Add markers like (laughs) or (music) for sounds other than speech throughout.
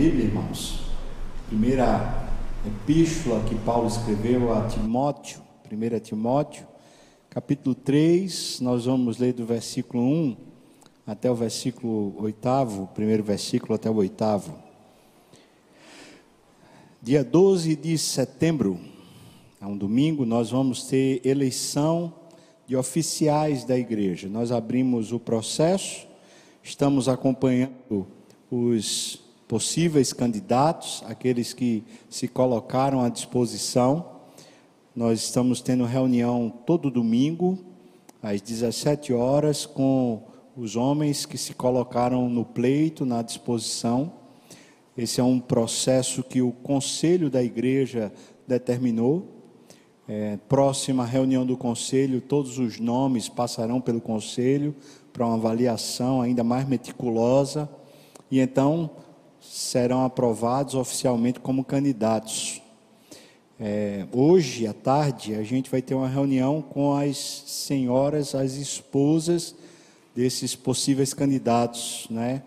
Bíblia, irmãos. Primeira epístola que Paulo escreveu a Timóteo, 1 Timóteo, capítulo 3, nós vamos ler do versículo 1 até o versículo 8, primeiro versículo até o oitavo. Dia 12 de setembro, é um domingo, nós vamos ter eleição de oficiais da igreja. Nós abrimos o processo, estamos acompanhando os possíveis candidatos, aqueles que se colocaram à disposição. Nós estamos tendo reunião todo domingo, às 17 horas, com os homens que se colocaram no pleito, na disposição. Esse é um processo que o conselho da igreja determinou. É, próxima reunião do conselho, todos os nomes passarão pelo conselho para uma avaliação ainda mais meticulosa e então serão aprovados oficialmente como candidatos. É, hoje à tarde a gente vai ter uma reunião com as senhoras, as esposas desses possíveis candidatos, né?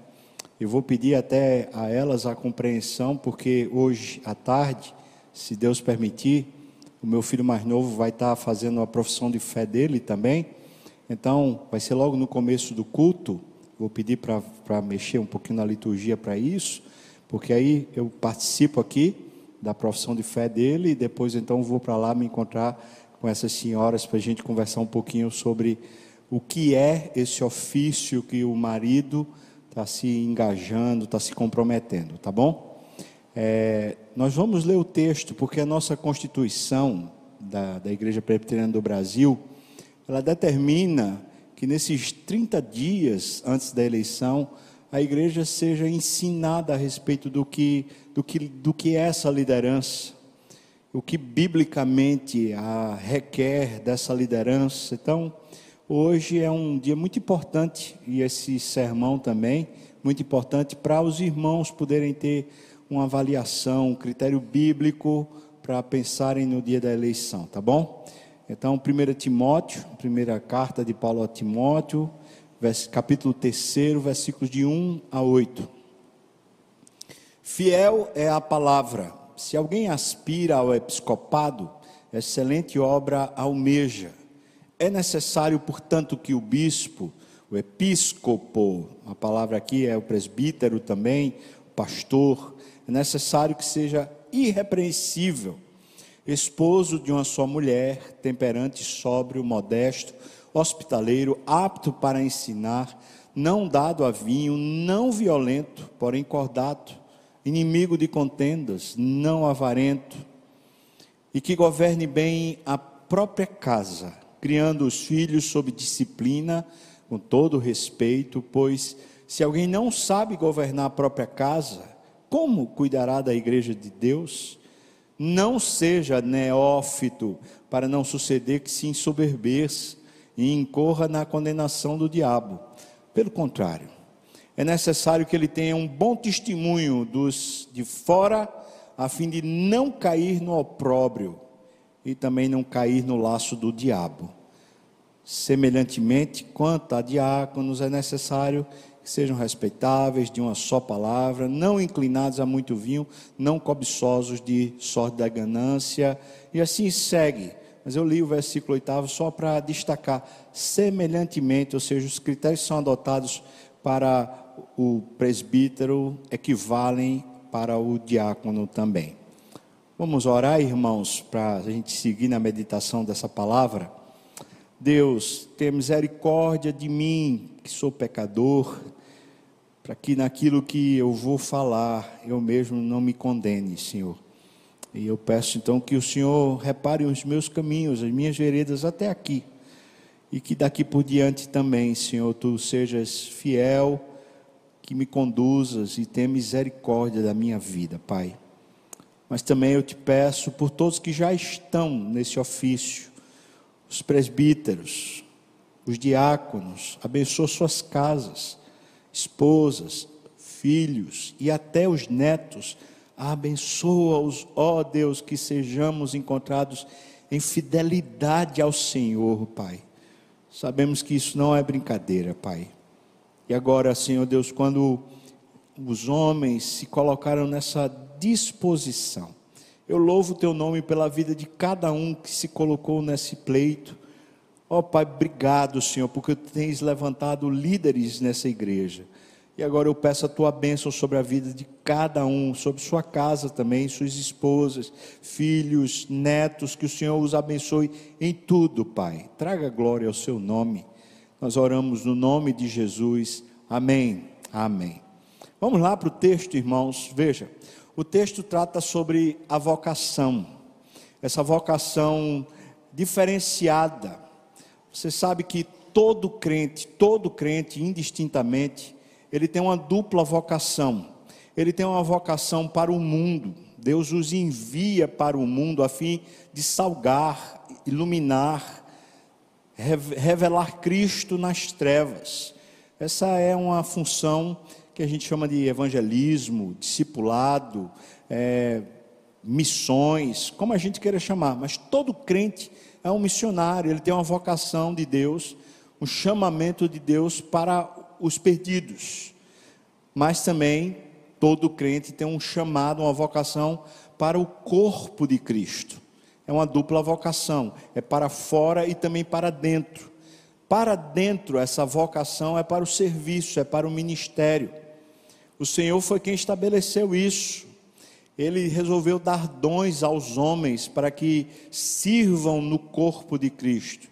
Eu vou pedir até a elas a compreensão, porque hoje à tarde, se Deus permitir, o meu filho mais novo vai estar fazendo a profissão de fé dele também. Então, vai ser logo no começo do culto. Vou pedir para mexer um pouquinho na liturgia para isso, porque aí eu participo aqui da profissão de fé dele e depois então vou para lá me encontrar com essas senhoras para a gente conversar um pouquinho sobre o que é esse ofício que o marido está se engajando, está se comprometendo, tá bom? É, nós vamos ler o texto porque a nossa Constituição da, da Igreja Presbiteriana do Brasil ela determina que nesses 30 dias antes da eleição, a igreja seja ensinada a respeito do que, do que, do que é essa liderança, o que biblicamente a requer dessa liderança. Então, hoje é um dia muito importante, e esse sermão também, muito importante para os irmãos poderem ter uma avaliação, um critério bíblico para pensarem no dia da eleição, tá bom? Então, 1 Timóteo, primeira carta de Paulo a Timóteo, capítulo 3, versículos de 1 a 8. Fiel é a palavra. Se alguém aspira ao episcopado, excelente obra almeja. É necessário, portanto, que o bispo, o episcopo, a palavra aqui é o presbítero também, o pastor, é necessário que seja irrepreensível esposo de uma só mulher, temperante, sóbrio, modesto, hospitaleiro, apto para ensinar, não dado a vinho, não violento, porém cordato, inimigo de contendas, não avarento, e que governe bem a própria casa, criando os filhos sob disciplina, com todo respeito, pois se alguém não sabe governar a própria casa, como cuidará da igreja de Deus? Não seja neófito, para não suceder que se ensoberbeça e incorra na condenação do diabo. Pelo contrário, é necessário que ele tenha um bom testemunho dos de fora, a fim de não cair no opróbrio e também não cair no laço do diabo. Semelhantemente, quanto a diáconos, é necessário que sejam respeitáveis, de uma só palavra, não inclinados a muito vinho, não cobiçosos de sorte da ganância, e assim segue. Mas eu li o versículo oitavo só para destacar, semelhantemente, ou seja, os critérios que são adotados para o presbítero equivalem para o diácono também. Vamos orar, irmãos, para a gente seguir na meditação dessa palavra. Deus, tenha misericórdia de mim, que sou pecador, para que naquilo que eu vou falar, eu mesmo não me condene, Senhor. E eu peço então que o Senhor repare os meus caminhos, as minhas veredas até aqui. E que daqui por diante também, Senhor, tu sejas fiel, que me conduzas e tenha misericórdia da minha vida, Pai. Mas também eu te peço por todos que já estão nesse ofício, os presbíteros, os diáconos, abençoa suas casas, esposas, filhos e até os netos. Abençoa-os, ó Deus, que sejamos encontrados em fidelidade ao Senhor, Pai. Sabemos que isso não é brincadeira, Pai. E agora, Senhor Deus, quando os homens se colocaram nessa disposição. Eu louvo o teu nome pela vida de cada um que se colocou nesse pleito. Ó oh, Pai, obrigado, Senhor, porque tu tens levantado líderes nessa igreja. E agora eu peço a tua bênção sobre a vida de cada um, sobre sua casa também, suas esposas, filhos, netos, que o Senhor os abençoe em tudo, Pai. Traga glória ao seu nome. Nós oramos no nome de Jesus. Amém. Amém. Vamos lá para o texto, irmãos. Veja, o texto trata sobre a vocação, essa vocação diferenciada. Você sabe que todo crente, todo crente, indistintamente, ele tem uma dupla vocação. Ele tem uma vocação para o mundo. Deus os envia para o mundo a fim de salgar, iluminar, revelar Cristo nas trevas. Essa é uma função que a gente chama de evangelismo, discipulado, é, missões, como a gente queira chamar, mas todo crente é um missionário, ele tem uma vocação de Deus, um chamamento de Deus para os perdidos. Mas também todo crente tem um chamado, uma vocação para o corpo de Cristo. É uma dupla vocação, é para fora e também para dentro. Para dentro, essa vocação é para o serviço, é para o ministério. O Senhor foi quem estabeleceu isso. Ele resolveu dar dons aos homens para que sirvam no corpo de Cristo.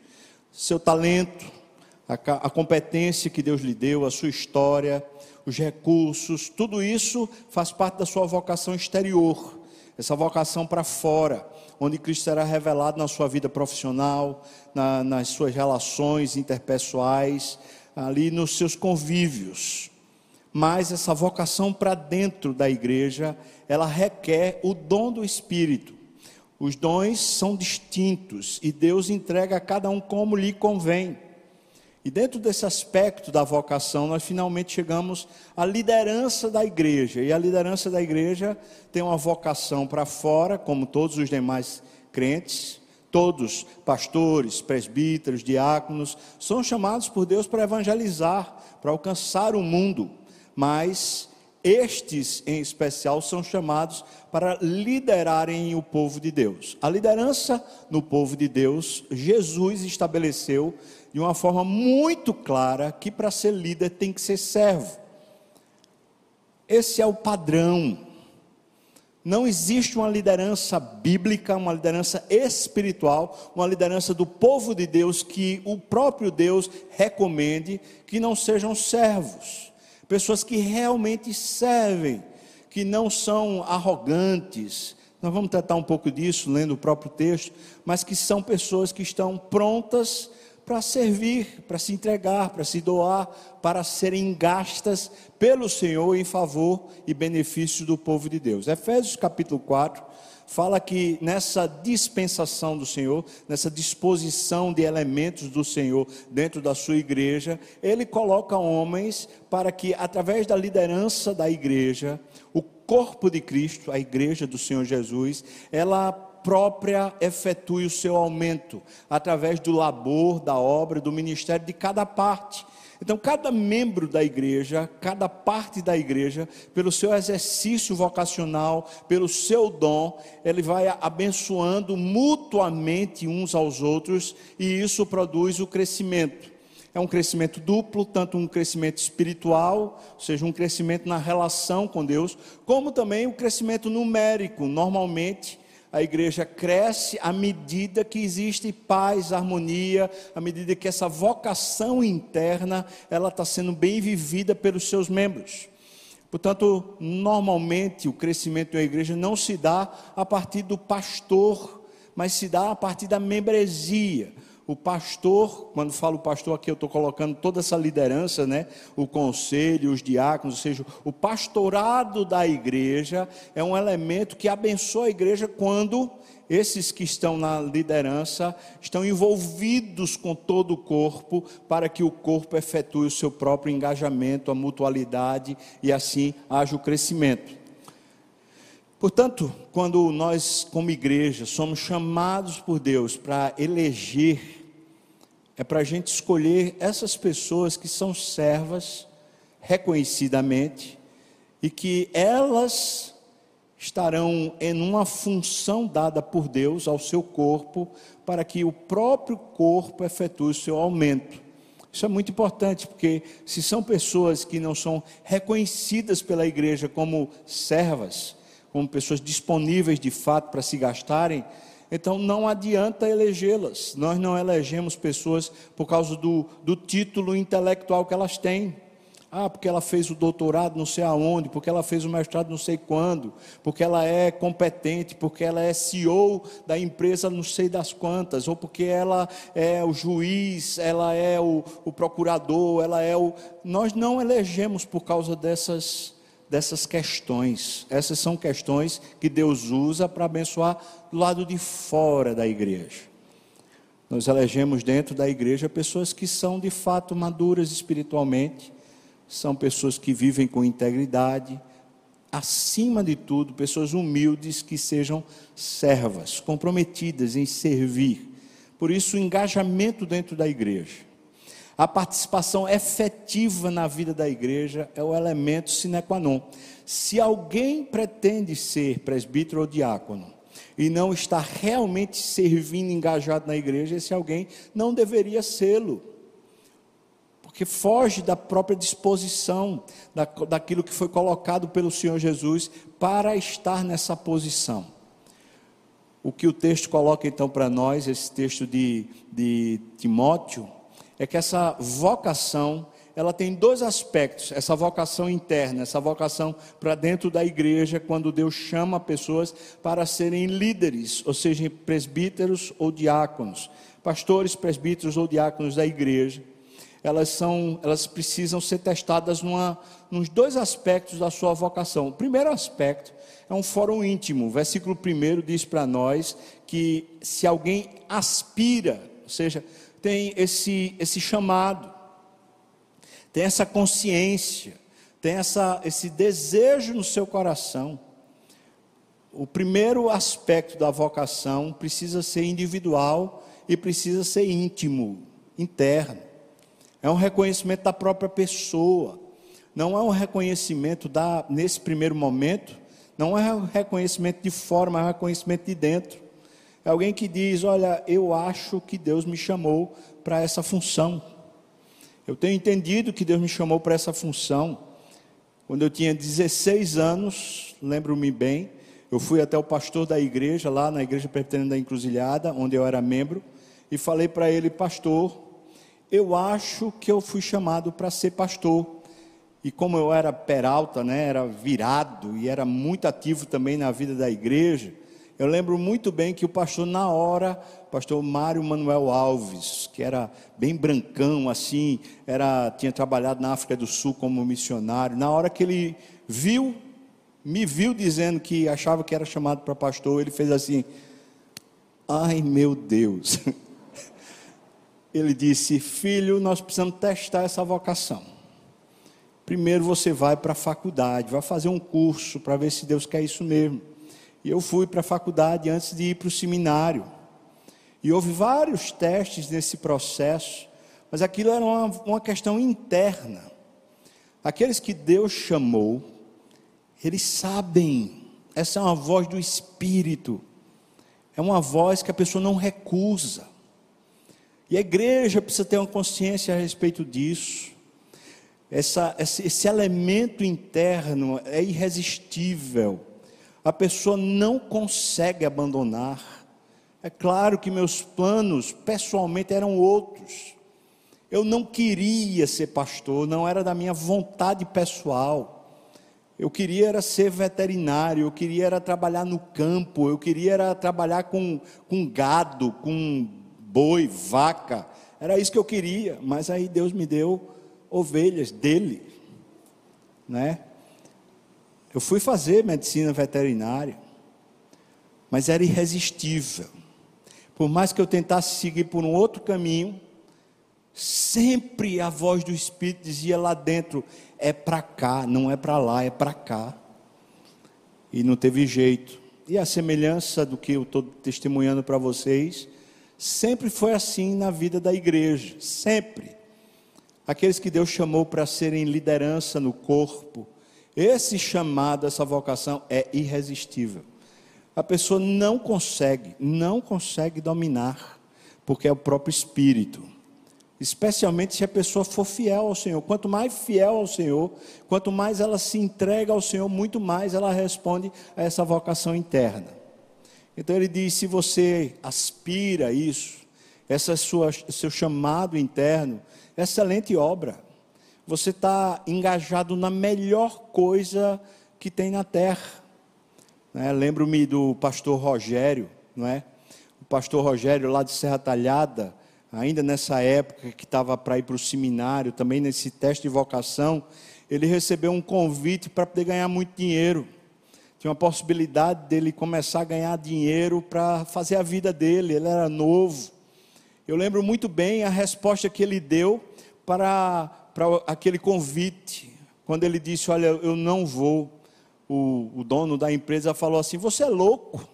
Seu talento, a, competência que Deus lhe deu, a sua história, os recursos, tudo isso faz parte da sua vocação exterior, essa vocação para fora, onde Cristo será revelado na sua vida profissional, na, nas suas relações interpessoais, ali nos seus convívios. Mas essa vocação para dentro da igreja, ela requer o dom do Espírito. Os dons são distintos e Deus entrega a cada um como lhe convém. E dentro desse aspecto da vocação, nós finalmente chegamos à liderança da igreja. E a liderança da igreja tem uma vocação para fora, como todos os demais crentes. Todos, pastores, presbíteros, diáconos, são chamados por Deus para evangelizar, para alcançar o mundo. Mas estes, em especial, são chamados para liderarem o povo de Deus. A liderança no povo de Deus, Jesus estabeleceu de uma forma muito clara que para ser líder tem que ser servo. Esse é o padrão. Não existe uma liderança bíblica, uma liderança espiritual, uma liderança do povo de Deus que o próprio Deus recomende que não sejam servos. Pessoas que realmente servem, que não são arrogantes. Nós vamos tratar um pouco disso lendo o próprio texto, mas que são pessoas que estão prontas para servir, para se entregar, para se doar, para serem gastas pelo Senhor em favor e benefício do povo de Deus. Efésios capítulo 4 fala que nessa dispensação do Senhor, nessa disposição de elementos do Senhor dentro da sua igreja, ele coloca homens para que através da liderança da igreja, o corpo de Cristo, a igreja do Senhor Jesus, ela própria efetue o seu aumento através do labor, da obra, do ministério de cada parte. Então, cada membro da igreja, cada parte da igreja, pelo seu exercício vocacional, pelo seu dom, ele vai abençoando mutuamente uns aos outros e isso produz o crescimento. É um crescimento duplo, tanto um crescimento espiritual, ou seja, um crescimento na relação com Deus, como também o um crescimento numérico. Normalmente, a igreja cresce à medida que existe paz, harmonia, à medida que essa vocação interna ela está sendo bem vivida pelos seus membros. Portanto, normalmente o crescimento da igreja não se dá a partir do pastor, mas se dá a partir da membresia o pastor, quando falo pastor aqui, eu estou colocando toda essa liderança, né? O conselho, os diáconos, ou seja, o pastorado da igreja é um elemento que abençoa a igreja quando esses que estão na liderança estão envolvidos com todo o corpo para que o corpo efetue o seu próprio engajamento, a mutualidade e assim haja o crescimento. Portanto, quando nós, como igreja, somos chamados por Deus para eleger é para a gente escolher essas pessoas que são servas reconhecidamente e que elas estarão em uma função dada por Deus ao seu corpo, para que o próprio corpo efetue o seu aumento. Isso é muito importante, porque se são pessoas que não são reconhecidas pela igreja como servas, como pessoas disponíveis de fato para se gastarem, então não adianta elegê-las. Nós não elegemos pessoas por causa do, do título intelectual que elas têm. Ah, porque ela fez o doutorado não sei aonde, porque ela fez o mestrado não sei quando, porque ela é competente, porque ela é CEO da empresa não sei das quantas, ou porque ela é o juiz, ela é o, o procurador, ela é o. Nós não elegemos por causa dessas, dessas questões. Essas são questões que Deus usa para abençoar do lado de fora da igreja. Nós elegemos dentro da igreja pessoas que são de fato maduras espiritualmente são pessoas que vivem com integridade, acima de tudo, pessoas humildes que sejam servas, comprometidas em servir. Por isso, o engajamento dentro da igreja, a participação efetiva na vida da igreja é o elemento sine qua non. Se alguém pretende ser presbítero ou diácono e não está realmente servindo, engajado na igreja, esse alguém não deveria sê-lo porque foge da própria disposição, da, daquilo que foi colocado pelo Senhor Jesus para estar nessa posição. O que o texto coloca então para nós, esse texto de, de Timóteo, é que essa vocação, ela tem dois aspectos: essa vocação interna, essa vocação para dentro da igreja, quando Deus chama pessoas para serem líderes, ou seja, presbíteros ou diáconos, pastores, presbíteros ou diáconos da igreja elas são, elas precisam ser testadas numa, nos dois aspectos da sua vocação. O primeiro aspecto é um fórum íntimo. O versículo 1 diz para nós que se alguém aspira, ou seja, tem esse, esse chamado, tem essa consciência, tem essa, esse desejo no seu coração. O primeiro aspecto da vocação precisa ser individual e precisa ser íntimo, interno é um reconhecimento da própria pessoa, não é um reconhecimento da, nesse primeiro momento, não é um reconhecimento de fora, é um reconhecimento de dentro. É alguém que diz: Olha, eu acho que Deus me chamou para essa função. Eu tenho entendido que Deus me chamou para essa função. Quando eu tinha 16 anos, lembro-me bem, eu fui até o pastor da igreja, lá na igreja pertencente da Encruzilhada, onde eu era membro, e falei para ele, pastor, eu acho que eu fui chamado para ser pastor. E como eu era peralta, né, era virado e era muito ativo também na vida da igreja, eu lembro muito bem que o pastor, na hora, pastor Mário Manuel Alves, que era bem brancão assim, era, tinha trabalhado na África do Sul como missionário, na hora que ele viu, me viu dizendo que achava que era chamado para pastor, ele fez assim: ai meu Deus. (laughs) ele disse: Filho, nós precisamos testar essa vocação. Primeiro você vai para a faculdade, vai fazer um curso para ver se Deus quer isso mesmo. E eu fui para a faculdade antes de ir para o seminário. E houve vários testes nesse processo, mas aquilo era uma, uma questão interna. Aqueles que Deus chamou, eles sabem, essa é uma voz do Espírito, é uma voz que a pessoa não recusa. E a igreja precisa ter uma consciência a respeito disso. Essa, esse, esse elemento interno é irresistível. A pessoa não consegue abandonar. É claro que meus planos, pessoalmente, eram outros. Eu não queria ser pastor, não era da minha vontade pessoal. Eu queria era ser veterinário, eu queria era trabalhar no campo, eu queria era trabalhar com, com gado, com boi, vaca. Era isso que eu queria, mas aí Deus me deu ovelhas dele, né? Eu fui fazer medicina veterinária, mas era irresistível. Por mais que eu tentasse seguir por um outro caminho, sempre a voz do Espírito dizia lá dentro: é para cá, não é para lá, é para cá. E não teve jeito. E a semelhança do que eu estou testemunhando para vocês, Sempre foi assim na vida da igreja, sempre. Aqueles que Deus chamou para serem liderança no corpo, Esse chamado, essa vocação é irresistível. A pessoa não consegue, não consegue dominar, porque é o próprio Espírito. Especialmente se a pessoa for fiel ao Senhor. Quanto mais fiel ao Senhor, quanto mais ela se entrega ao Senhor, muito mais ela responde a essa vocação interna. Então ele diz: se você aspira a isso, esse é sua, seu chamado interno, excelente obra. Você está engajado na melhor coisa que tem na terra. Né? Lembro-me do pastor Rogério, não é? O pastor Rogério lá de Serra Talhada, ainda nessa época que estava para ir para o seminário, também nesse teste de vocação, ele recebeu um convite para poder ganhar muito dinheiro. Tinha uma possibilidade dele começar a ganhar dinheiro para fazer a vida dele, ele era novo. Eu lembro muito bem a resposta que ele deu para, para aquele convite, quando ele disse: Olha, eu não vou. O, o dono da empresa falou assim: Você é louco.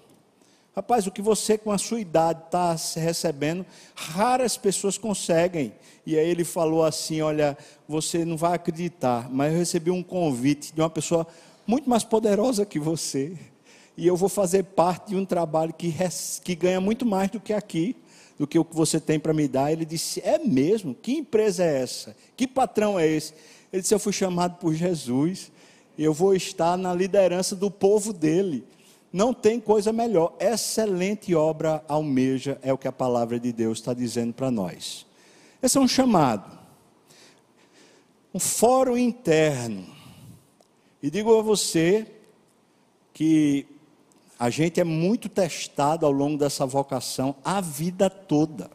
Rapaz, o que você com a sua idade está recebendo, raras pessoas conseguem. E aí ele falou assim: Olha, você não vai acreditar, mas eu recebi um convite de uma pessoa muito mais poderosa que você. E eu vou fazer parte de um trabalho que, que ganha muito mais do que aqui, do que o que você tem para me dar. Ele disse: É mesmo? Que empresa é essa? Que patrão é esse? Ele disse: Eu fui chamado por Jesus. Eu vou estar na liderança do povo dele. Não tem coisa melhor. Excelente obra almeja, é o que a palavra de Deus está dizendo para nós. Esse é um chamado. Um fórum interno. E digo a você que a gente é muito testado ao longo dessa vocação a vida toda.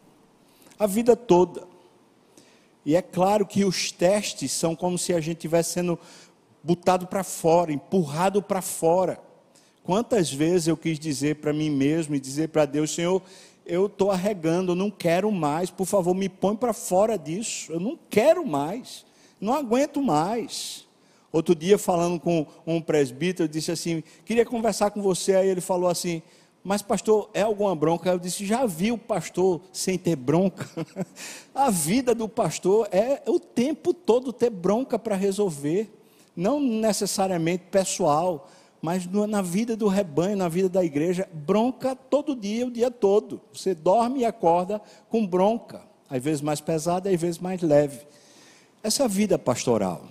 A vida toda. E é claro que os testes são como se a gente estivesse sendo botado para fora, empurrado para fora. Quantas vezes eu quis dizer para mim mesmo e dizer para Deus, Senhor, eu estou arregando, não quero mais, por favor, me põe para fora disso, eu não quero mais, não aguento mais. Outro dia, falando com um presbítero, disse assim: queria conversar com você. Aí ele falou assim: mas pastor, é alguma bronca? Eu disse: já vi o pastor sem ter bronca? (laughs) A vida do pastor é o tempo todo ter bronca para resolver, não necessariamente pessoal, mas na vida do rebanho, na vida da igreja, bronca todo dia, o dia todo. Você dorme e acorda com bronca, às vezes mais pesada, às vezes mais leve. Essa é a vida pastoral.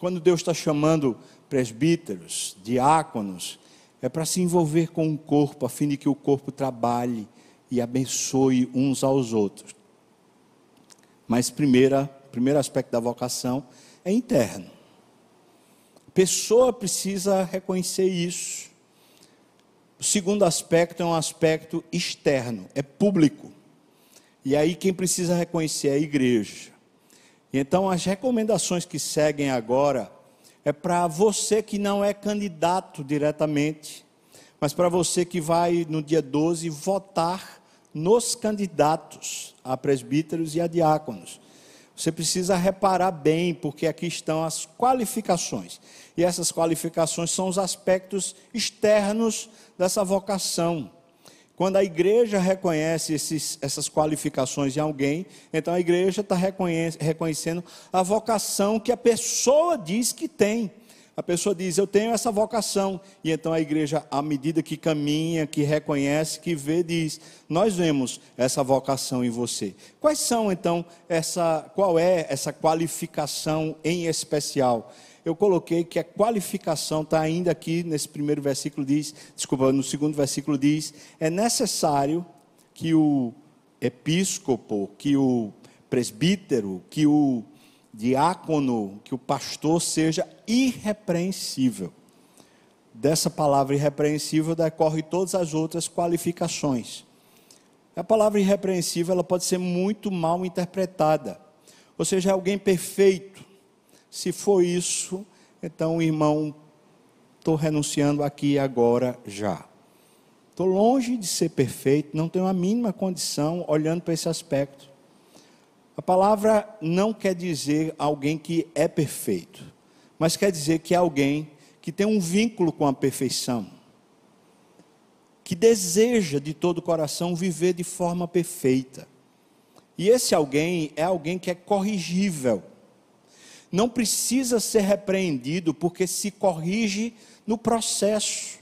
Quando Deus está chamando presbíteros, diáconos, é para se envolver com o corpo, a fim de que o corpo trabalhe e abençoe uns aos outros. Mas primeira, primeiro aspecto da vocação é interno pessoa precisa reconhecer isso. O segundo aspecto é um aspecto externo, é público. E aí quem precisa reconhecer é a igreja. Então as recomendações que seguem agora é para você que não é candidato diretamente, mas para você que vai no dia 12 votar nos candidatos a presbíteros e a diáconos. Você precisa reparar bem, porque aqui estão as qualificações. E essas qualificações são os aspectos externos dessa vocação. Quando a igreja reconhece esses, essas qualificações em alguém, então a igreja está reconhecendo a vocação que a pessoa diz que tem. A pessoa diz: Eu tenho essa vocação. E então a igreja, à medida que caminha, que reconhece, que vê, diz: Nós vemos essa vocação em você. Quais são então essa, qual é essa qualificação em especial? Eu coloquei que a qualificação está ainda aqui nesse primeiro versículo diz, desculpa, no segundo versículo diz, é necessário que o episcopo, que o presbítero, que o diácono, que o pastor seja irrepreensível. Dessa palavra irrepreensível decorre todas as outras qualificações. A palavra irrepreensível ela pode ser muito mal interpretada. Ou seja, alguém perfeito. Se for isso, então, irmão, estou renunciando aqui agora já. Estou longe de ser perfeito, não tenho a mínima condição olhando para esse aspecto. A palavra não quer dizer alguém que é perfeito, mas quer dizer que é alguém que tem um vínculo com a perfeição, que deseja de todo o coração viver de forma perfeita. E esse alguém é alguém que é corrigível. Não precisa ser repreendido porque se corrige no processo.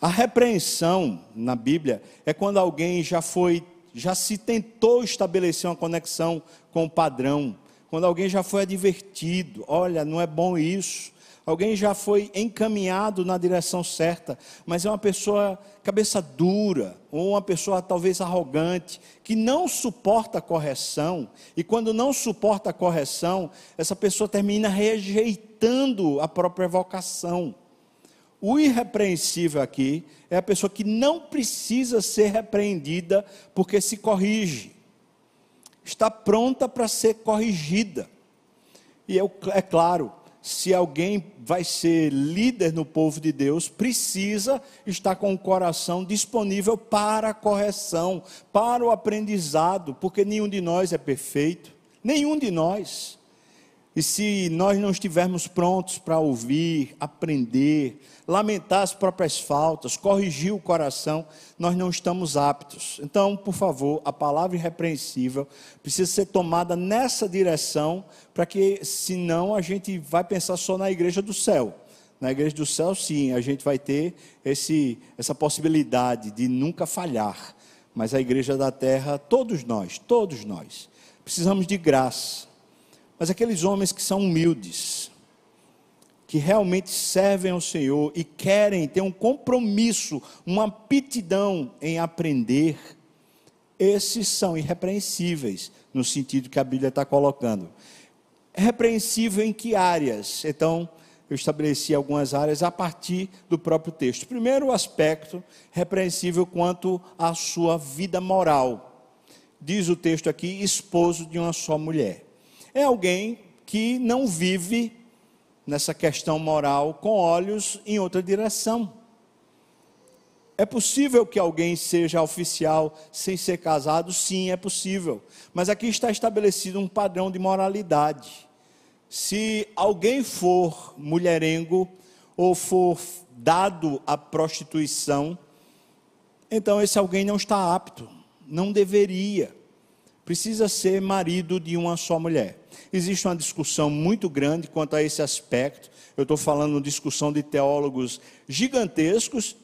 A repreensão na Bíblia é quando alguém já foi, já se tentou estabelecer uma conexão com o padrão, quando alguém já foi advertido, olha, não é bom isso. Alguém já foi encaminhado na direção certa, mas é uma pessoa cabeça dura, ou uma pessoa talvez arrogante, que não suporta a correção, e quando não suporta a correção, essa pessoa termina rejeitando a própria vocação. O irrepreensível aqui é a pessoa que não precisa ser repreendida porque se corrige. Está pronta para ser corrigida. E é, é claro, se alguém vai ser líder no povo de Deus, precisa estar com o coração disponível para a correção, para o aprendizado, porque nenhum de nós é perfeito, nenhum de nós. E se nós não estivermos prontos para ouvir, aprender, lamentar as próprias faltas, corrigir o coração, nós não estamos aptos. Então, por favor, a palavra irrepreensível precisa ser tomada nessa direção, para que, senão, a gente vai pensar só na igreja do céu. Na igreja do céu, sim, a gente vai ter esse, essa possibilidade de nunca falhar. Mas a igreja da terra, todos nós, todos nós, precisamos de graça mas aqueles homens que são humildes, que realmente servem ao Senhor e querem ter um compromisso, uma aptidão em aprender, esses são irrepreensíveis, no sentido que a Bíblia está colocando. Repreensível em que áreas? Então, eu estabeleci algumas áreas a partir do próprio texto. Primeiro aspecto, repreensível quanto à sua vida moral. Diz o texto aqui, esposo de uma só mulher é alguém que não vive nessa questão moral com olhos em outra direção. É possível que alguém seja oficial sem ser casado? Sim, é possível. Mas aqui está estabelecido um padrão de moralidade. Se alguém for mulherengo ou for dado à prostituição, então esse alguém não está apto, não deveria. Precisa ser marido de uma só mulher. Existe uma discussão muito grande quanto a esse aspecto. Eu estou falando discussão de teólogos gigantescos,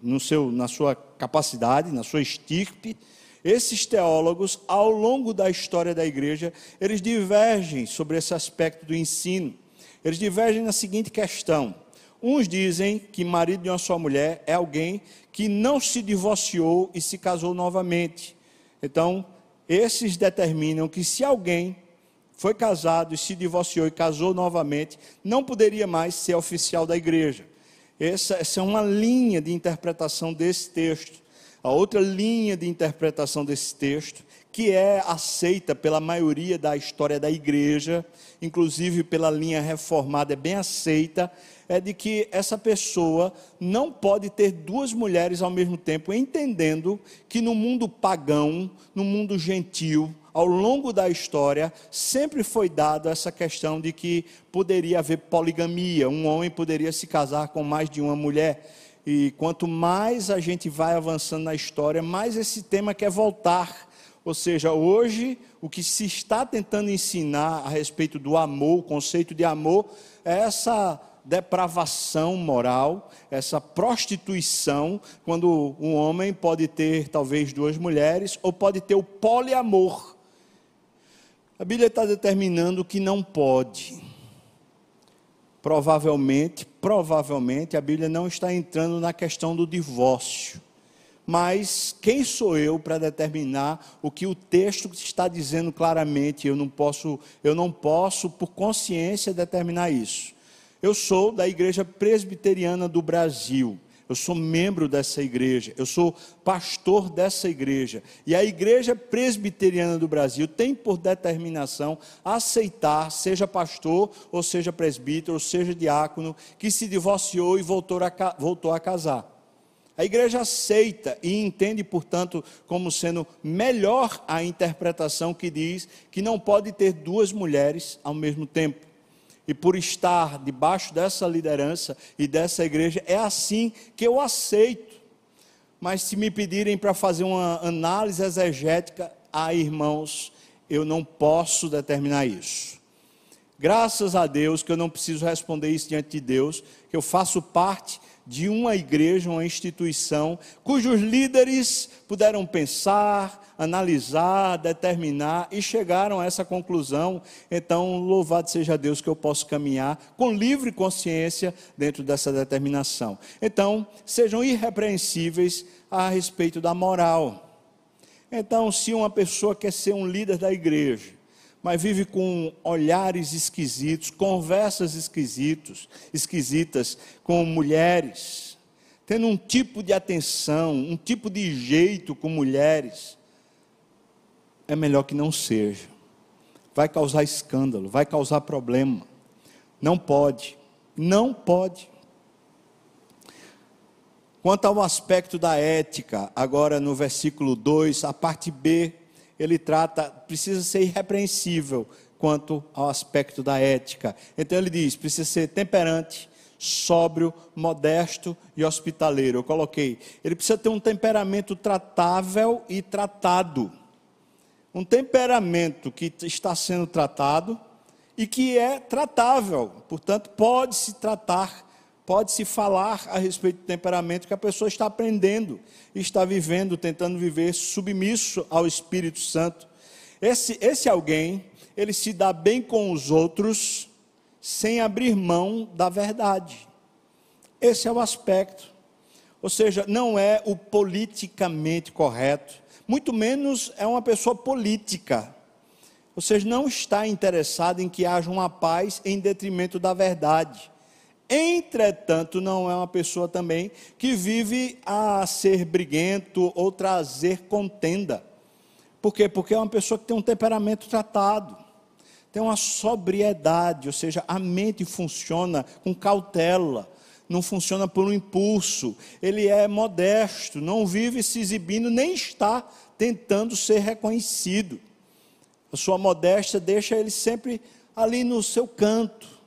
no seu, na sua capacidade, na sua estirpe. Esses teólogos, ao longo da história da igreja, eles divergem sobre esse aspecto do ensino. Eles divergem na seguinte questão: uns dizem que marido de uma só mulher é alguém que não se divorciou e se casou novamente. Então, esses determinam que se alguém foi casado e se divorciou e casou novamente, não poderia mais ser oficial da igreja. Essa, essa, é uma linha de interpretação desse texto. A outra linha de interpretação desse texto, que é aceita pela maioria da história da igreja, inclusive pela linha reformada, é bem aceita, é de que essa pessoa não pode ter duas mulheres ao mesmo tempo, entendendo que no mundo pagão, no mundo gentil, ao longo da história, sempre foi dada essa questão de que poderia haver poligamia, um homem poderia se casar com mais de uma mulher. E quanto mais a gente vai avançando na história, mais esse tema quer voltar. Ou seja, hoje, o que se está tentando ensinar a respeito do amor, o conceito de amor, é essa depravação moral, essa prostituição, quando um homem pode ter talvez duas mulheres, ou pode ter o poliamor a Bíblia está determinando que não pode. Provavelmente, provavelmente, a Bíblia não está entrando na questão do divórcio. Mas quem sou eu para determinar o que o texto está dizendo claramente? Eu não posso, eu não posso por consciência determinar isso. Eu sou da Igreja Presbiteriana do Brasil eu sou membro dessa igreja, eu sou pastor dessa igreja. E a Igreja Presbiteriana do Brasil tem por determinação aceitar, seja pastor, ou seja presbítero, ou seja diácono, que se divorciou e voltou a, voltou a casar. A igreja aceita e entende, portanto, como sendo melhor a interpretação que diz que não pode ter duas mulheres ao mesmo tempo e por estar debaixo dessa liderança e dessa igreja, é assim que eu aceito. Mas se me pedirem para fazer uma análise exegética, ah, irmãos, eu não posso determinar isso. Graças a Deus que eu não preciso responder isso diante de Deus, que eu faço parte de uma igreja, uma instituição, cujos líderes puderam pensar, analisar, determinar e chegaram a essa conclusão. Então, louvado seja Deus que eu posso caminhar com livre consciência dentro dessa determinação. Então, sejam irrepreensíveis a respeito da moral. Então, se uma pessoa quer ser um líder da igreja, mas vive com olhares esquisitos, conversas esquisitos, esquisitas com mulheres, tendo um tipo de atenção, um tipo de jeito com mulheres, é melhor que não seja. Vai causar escândalo, vai causar problema. Não pode, não pode. Quanto ao aspecto da ética, agora no versículo 2, a parte B ele trata, precisa ser irrepreensível quanto ao aspecto da ética. Então ele diz: precisa ser temperante, sóbrio, modesto e hospitaleiro. Eu coloquei, ele precisa ter um temperamento tratável e tratado. Um temperamento que está sendo tratado e que é tratável, portanto, pode se tratar Pode-se falar a respeito do temperamento que a pessoa está aprendendo, está vivendo, tentando viver submisso ao Espírito Santo. Esse, esse alguém, ele se dá bem com os outros, sem abrir mão da verdade. Esse é o aspecto. Ou seja, não é o politicamente correto, muito menos é uma pessoa política. Ou seja, não está interessado em que haja uma paz em detrimento da verdade. Entretanto, não é uma pessoa também que vive a ser briguento ou trazer contenda. Por quê? Porque é uma pessoa que tem um temperamento tratado, tem uma sobriedade, ou seja, a mente funciona com cautela, não funciona por um impulso, ele é modesto, não vive se exibindo, nem está tentando ser reconhecido. A sua modéstia deixa ele sempre ali no seu canto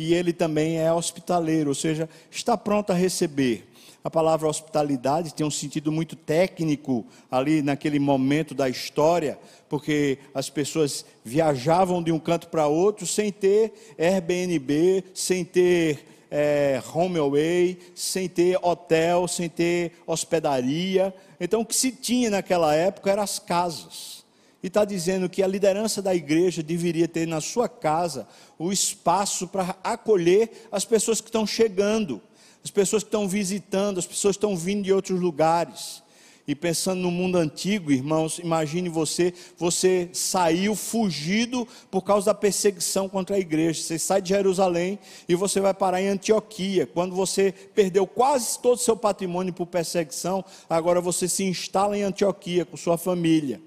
e ele também é hospitaleiro, ou seja, está pronto a receber. A palavra hospitalidade tem um sentido muito técnico ali naquele momento da história, porque as pessoas viajavam de um canto para outro sem ter Airbnb, sem ter é, home away, sem ter hotel, sem ter hospedaria. Então, o que se tinha naquela época eram as casas e está dizendo que a liderança da igreja deveria ter na sua casa o espaço para acolher as pessoas que estão chegando, as pessoas que estão visitando, as pessoas que estão vindo de outros lugares. E pensando no mundo antigo, irmãos, imagine você, você saiu fugido por causa da perseguição contra a igreja. Você sai de Jerusalém e você vai parar em Antioquia. Quando você perdeu quase todo o seu patrimônio por perseguição, agora você se instala em Antioquia com sua família.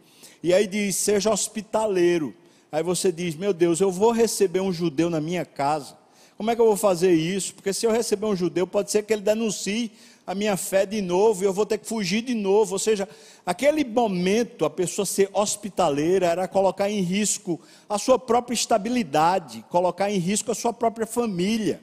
E aí diz: seja hospitaleiro. Aí você diz: meu Deus, eu vou receber um judeu na minha casa. Como é que eu vou fazer isso? Porque se eu receber um judeu, pode ser que ele denuncie a minha fé de novo e eu vou ter que fugir de novo. Ou seja, aquele momento, a pessoa ser hospitaleira era colocar em risco a sua própria estabilidade, colocar em risco a sua própria família.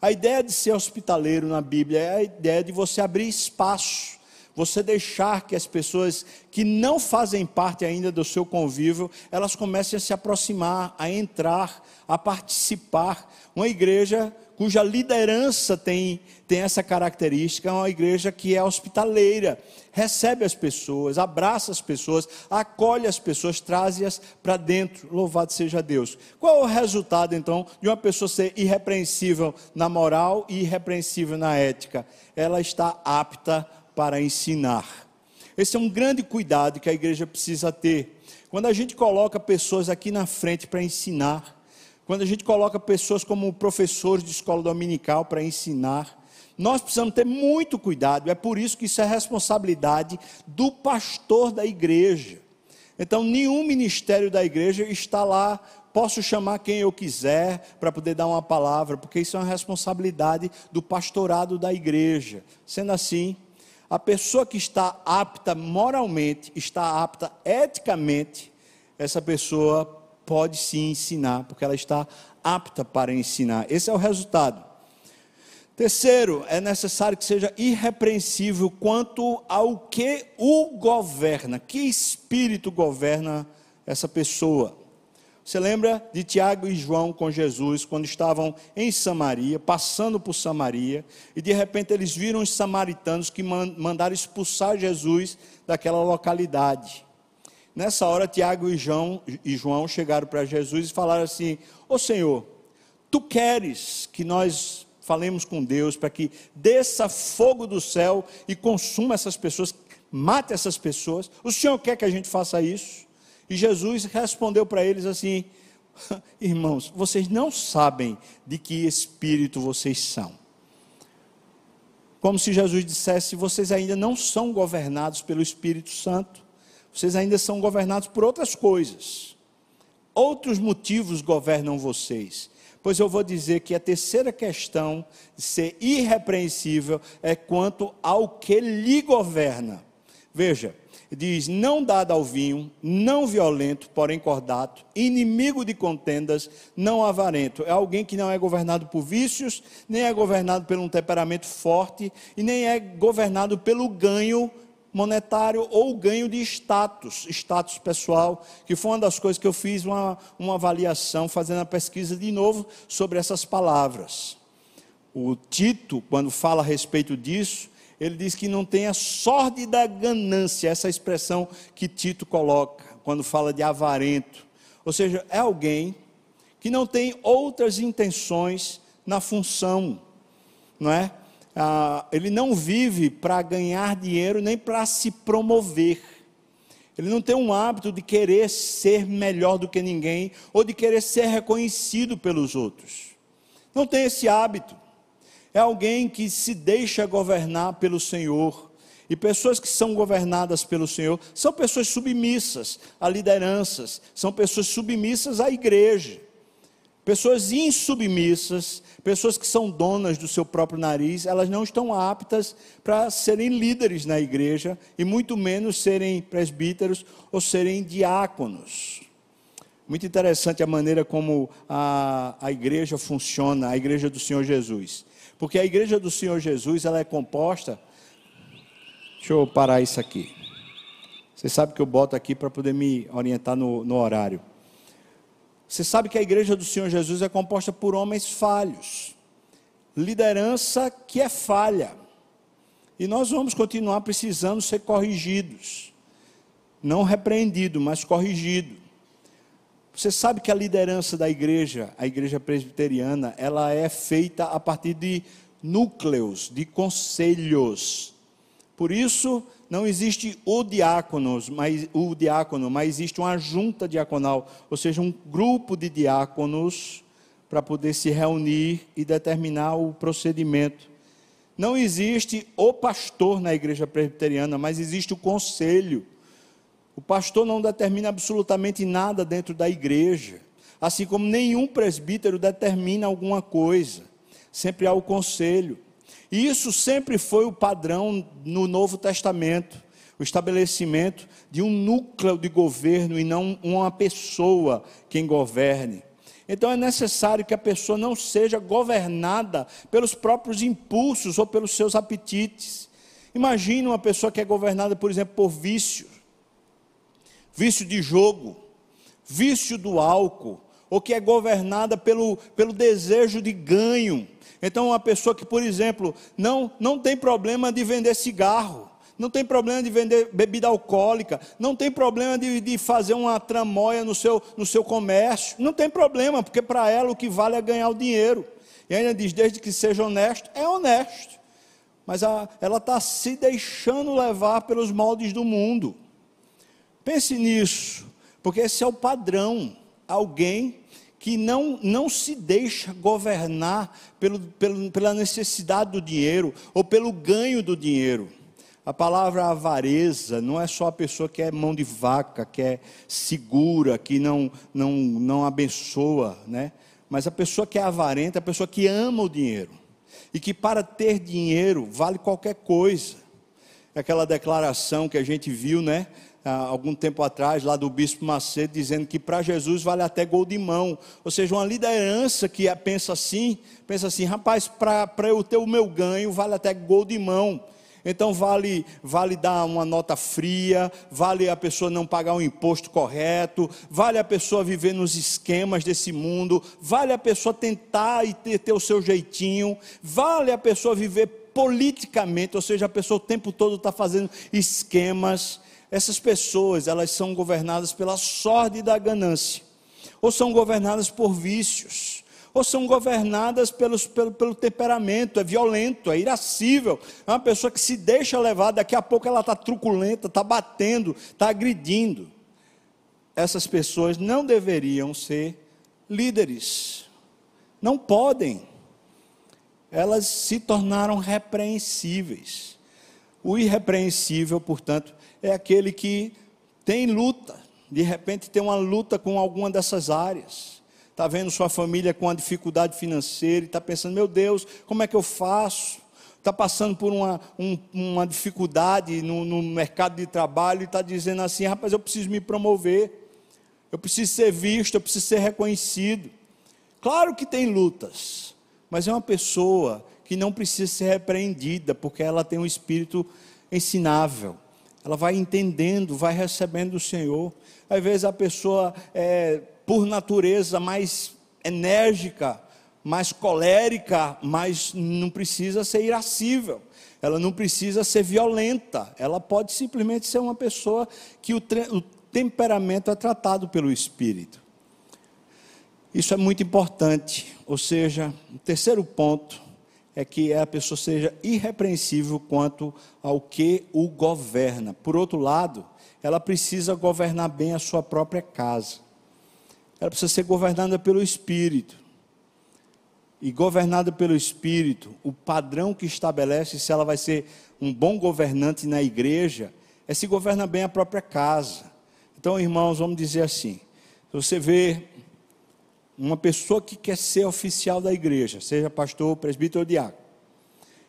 A ideia de ser hospitaleiro na Bíblia é a ideia de você abrir espaço você deixar que as pessoas que não fazem parte ainda do seu convívio, elas comecem a se aproximar, a entrar, a participar. Uma igreja cuja liderança tem, tem essa característica, é uma igreja que é hospitaleira, recebe as pessoas, abraça as pessoas, acolhe as pessoas, traz-as para dentro. Louvado seja Deus. Qual é o resultado então de uma pessoa ser irrepreensível na moral e irrepreensível na ética? Ela está apta para ensinar. Esse é um grande cuidado que a igreja precisa ter. Quando a gente coloca pessoas aqui na frente para ensinar, quando a gente coloca pessoas como professores de escola dominical para ensinar, nós precisamos ter muito cuidado. É por isso que isso é responsabilidade do pastor da igreja. Então, nenhum ministério da igreja está lá, posso chamar quem eu quiser para poder dar uma palavra, porque isso é uma responsabilidade do pastorado da igreja. Sendo assim, a pessoa que está apta moralmente, está apta eticamente, essa pessoa pode se ensinar, porque ela está apta para ensinar. Esse é o resultado. Terceiro, é necessário que seja irrepreensível quanto ao que o governa, que espírito governa essa pessoa. Você lembra de Tiago e João com Jesus, quando estavam em Samaria, passando por Samaria, e de repente eles viram os samaritanos que mandaram expulsar Jesus daquela localidade. Nessa hora, Tiago e João, e João chegaram para Jesus e falaram assim: Ô Senhor, tu queres que nós falemos com Deus para que desça fogo do céu e consuma essas pessoas, mate essas pessoas? O Senhor quer que a gente faça isso? E Jesus respondeu para eles assim: (laughs) Irmãos, vocês não sabem de que espírito vocês são. Como se Jesus dissesse: Vocês ainda não são governados pelo Espírito Santo, vocês ainda são governados por outras coisas. Outros motivos governam vocês. Pois eu vou dizer que a terceira questão de ser irrepreensível é quanto ao que lhe governa. Veja, diz: não dado ao vinho, não violento, porém cordato, inimigo de contendas, não avarento. É alguém que não é governado por vícios, nem é governado por um temperamento forte, e nem é governado pelo ganho monetário ou ganho de status, status pessoal, que foi uma das coisas que eu fiz uma, uma avaliação, fazendo a pesquisa de novo sobre essas palavras. O Tito, quando fala a respeito disso, ele diz que não tem a sorte da ganância, essa expressão que Tito coloca quando fala de avarento. Ou seja, é alguém que não tem outras intenções na função, não é? Ah, ele não vive para ganhar dinheiro nem para se promover. Ele não tem um hábito de querer ser melhor do que ninguém ou de querer ser reconhecido pelos outros. Não tem esse hábito é alguém que se deixa governar pelo Senhor. E pessoas que são governadas pelo Senhor são pessoas submissas a lideranças, são pessoas submissas à igreja. Pessoas insubmissas, pessoas que são donas do seu próprio nariz, elas não estão aptas para serem líderes na igreja e muito menos serem presbíteros ou serem diáconos. Muito interessante a maneira como a, a igreja funciona, a igreja do Senhor Jesus. Porque a igreja do Senhor Jesus, ela é composta. Deixa eu parar isso aqui. Você sabe que eu boto aqui para poder me orientar no, no horário. Você sabe que a igreja do Senhor Jesus é composta por homens falhos, liderança que é falha. E nós vamos continuar precisando ser corrigidos. Não repreendido, mas corrigido. Você sabe que a liderança da igreja, a igreja presbiteriana, ela é feita a partir de núcleos, de conselhos. Por isso, não existe o diácono, mas, o diácono, mas existe uma junta diaconal, ou seja, um grupo de diáconos para poder se reunir e determinar o procedimento. Não existe o pastor na igreja presbiteriana, mas existe o conselho. O pastor não determina absolutamente nada dentro da igreja, assim como nenhum presbítero determina alguma coisa. Sempre há o conselho. E isso sempre foi o padrão no Novo Testamento o estabelecimento de um núcleo de governo e não uma pessoa quem governe. Então é necessário que a pessoa não seja governada pelos próprios impulsos ou pelos seus apetites. Imagine uma pessoa que é governada, por exemplo, por vícios vício de jogo, vício do álcool, ou que é governada pelo, pelo desejo de ganho. Então, uma pessoa que, por exemplo, não, não tem problema de vender cigarro, não tem problema de vender bebida alcoólica, não tem problema de, de fazer uma tramóia no seu, no seu comércio, não tem problema, porque para ela o que vale é ganhar o dinheiro. E ainda diz: desde que seja honesto, é honesto. Mas a, ela está se deixando levar pelos moldes do mundo. Pense nisso, porque esse é o padrão. Alguém que não, não se deixa governar pelo, pelo, pela necessidade do dinheiro ou pelo ganho do dinheiro. A palavra avareza não é só a pessoa que é mão de vaca, que é segura, que não, não, não abençoa, né? mas a pessoa que é avarenta, a pessoa que ama o dinheiro e que para ter dinheiro vale qualquer coisa. Aquela declaração que a gente viu, né? Algum tempo atrás, lá do Bispo Macedo, dizendo que para Jesus vale até gol de mão. Ou seja, uma liderança que pensa assim, pensa assim, rapaz, para eu ter o meu ganho, vale até gol de mão. Então vale vale dar uma nota fria, vale a pessoa não pagar o um imposto correto, vale a pessoa viver nos esquemas desse mundo, vale a pessoa tentar e ter, ter o seu jeitinho, vale a pessoa viver politicamente, ou seja, a pessoa o tempo todo está fazendo esquemas. Essas pessoas, elas são governadas pela sorte da ganância, ou são governadas por vícios ou são governadas pelos, pelo, pelo temperamento, é violento, é irascível, é uma pessoa que se deixa levar, daqui a pouco ela está truculenta, está batendo, está agredindo. Essas pessoas não deveriam ser líderes, não podem, elas se tornaram repreensíveis. O irrepreensível, portanto, é aquele que tem luta, de repente tem uma luta com alguma dessas áreas está vendo sua família com uma dificuldade financeira e está pensando: meu Deus, como é que eu faço? Está passando por uma, um, uma dificuldade no, no mercado de trabalho e está dizendo assim: rapaz, eu preciso me promover, eu preciso ser visto, eu preciso ser reconhecido. Claro que tem lutas, mas é uma pessoa que não precisa ser repreendida, porque ela tem um espírito ensinável. Ela vai entendendo, vai recebendo do Senhor. Às vezes a pessoa é, por natureza mais enérgica, mais colérica, mas não precisa ser irascível. Ela não precisa ser violenta. Ela pode simplesmente ser uma pessoa que o, o temperamento é tratado pelo espírito. Isso é muito importante. Ou seja, o terceiro ponto é que a pessoa seja irrepreensível quanto ao que o governa. Por outro lado, ela precisa governar bem a sua própria casa ela precisa ser governada pelo Espírito. E governada pelo Espírito, o padrão que estabelece se ela vai ser um bom governante na igreja é se governa bem a própria casa. Então, irmãos, vamos dizer assim: você vê uma pessoa que quer ser oficial da igreja, seja pastor, presbítero ou diácono,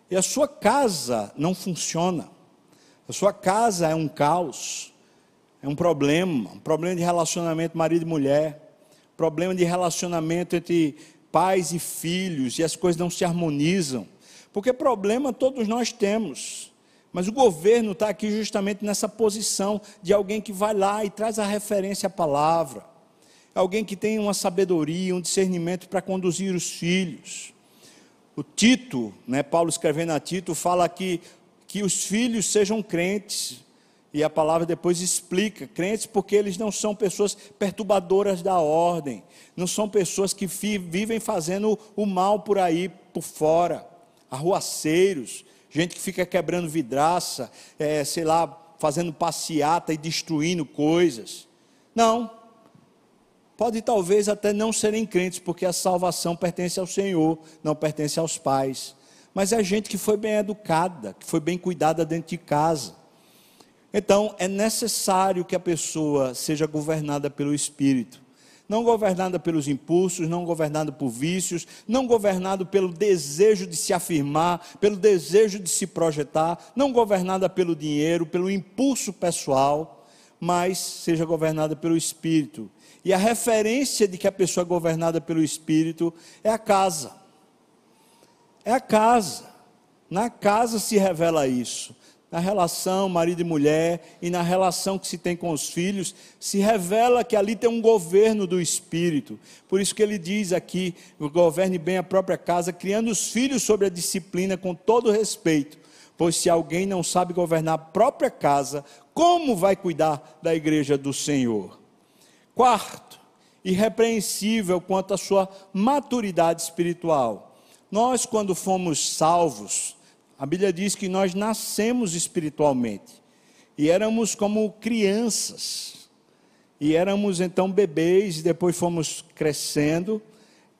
e a sua casa não funciona, a sua casa é um caos, é um problema, um problema de relacionamento marido e mulher, problema de relacionamento entre pais e filhos, e as coisas não se harmonizam. Porque problema todos nós temos. Mas o governo está aqui justamente nessa posição de alguém que vai lá e traz a referência à palavra. Alguém que tem uma sabedoria, um discernimento para conduzir os filhos. O Tito, né, Paulo escrevendo a Tito, fala que, que os filhos sejam crentes, e a palavra depois explica, crentes porque eles não são pessoas perturbadoras da ordem, não são pessoas que vivem fazendo o mal por aí, por fora, arruaceiros, gente que fica quebrando vidraça, é, sei lá, fazendo passeata e destruindo coisas. Não. Pode talvez até não serem crentes, porque a salvação pertence ao Senhor, não pertence aos pais. Mas é gente que foi bem educada, que foi bem cuidada dentro de casa então, é necessário que a pessoa seja governada pelo Espírito. Não governada pelos impulsos, não governada por vícios, não governada pelo desejo de se afirmar, pelo desejo de se projetar, não governada pelo dinheiro, pelo impulso pessoal, mas seja governada pelo Espírito. E a referência de que a pessoa é governada pelo Espírito é a casa. É a casa. Na casa se revela isso na relação marido e mulher e na relação que se tem com os filhos, se revela que ali tem um governo do Espírito. Por isso que ele diz aqui: governe bem a própria casa, criando os filhos sobre a disciplina com todo respeito. Pois se alguém não sabe governar a própria casa, como vai cuidar da igreja do Senhor? Quarto, irrepreensível quanto à sua maturidade espiritual. Nós, quando fomos salvos, a Bíblia diz que nós nascemos espiritualmente e éramos como crianças, e éramos então bebês, e depois fomos crescendo,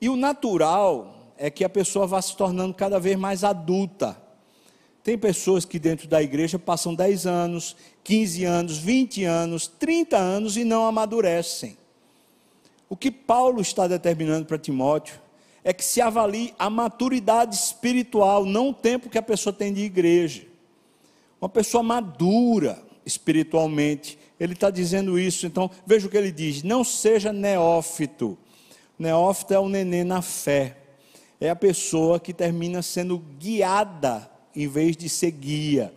e o natural é que a pessoa vá se tornando cada vez mais adulta. Tem pessoas que dentro da igreja passam 10 anos, 15 anos, 20 anos, 30 anos e não amadurecem. O que Paulo está determinando para Timóteo é que se avalie a maturidade espiritual, não o tempo que a pessoa tem de igreja. Uma pessoa madura espiritualmente, ele está dizendo isso, então veja o que ele diz: não seja neófito. Neófito é o neném na fé, é a pessoa que termina sendo guiada em vez de ser guia.